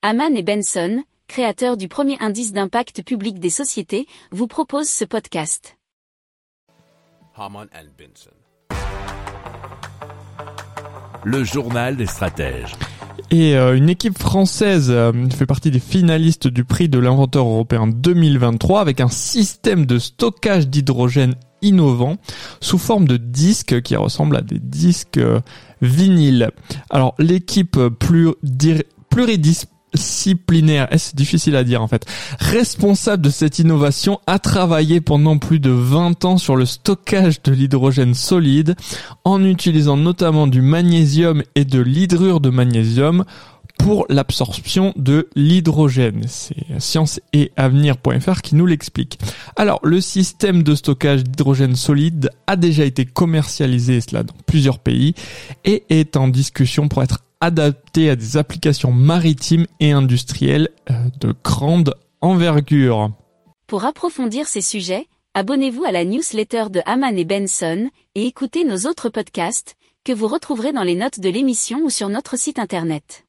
Haman et Benson, créateurs du premier indice d'impact public des sociétés, vous proposent ce podcast. Haman and Benson. Le journal des stratèges. Et euh, une équipe française euh, fait partie des finalistes du prix de l'inventeur européen 2023 avec un système de stockage d'hydrogène innovant sous forme de disques qui ressemblent à des disques euh, vinyles. Alors l'équipe plus pluridisciplinaire, c'est difficile à dire en fait, responsable de cette innovation a travaillé pendant plus de 20 ans sur le stockage de l'hydrogène solide en utilisant notamment du magnésium et de l'hydrure de magnésium pour l'absorption de l'hydrogène. C'est science et avenir.fr qui nous l'explique. Alors, le système de stockage d'hydrogène solide a déjà été commercialisé, cela dans plusieurs pays, et est en discussion pour être adapté à des applications maritimes et industrielles euh, de grande envergure. Pour approfondir ces sujets, abonnez-vous à la newsletter de Haman et Benson et écoutez nos autres podcasts que vous retrouverez dans les notes de l'émission ou sur notre site internet.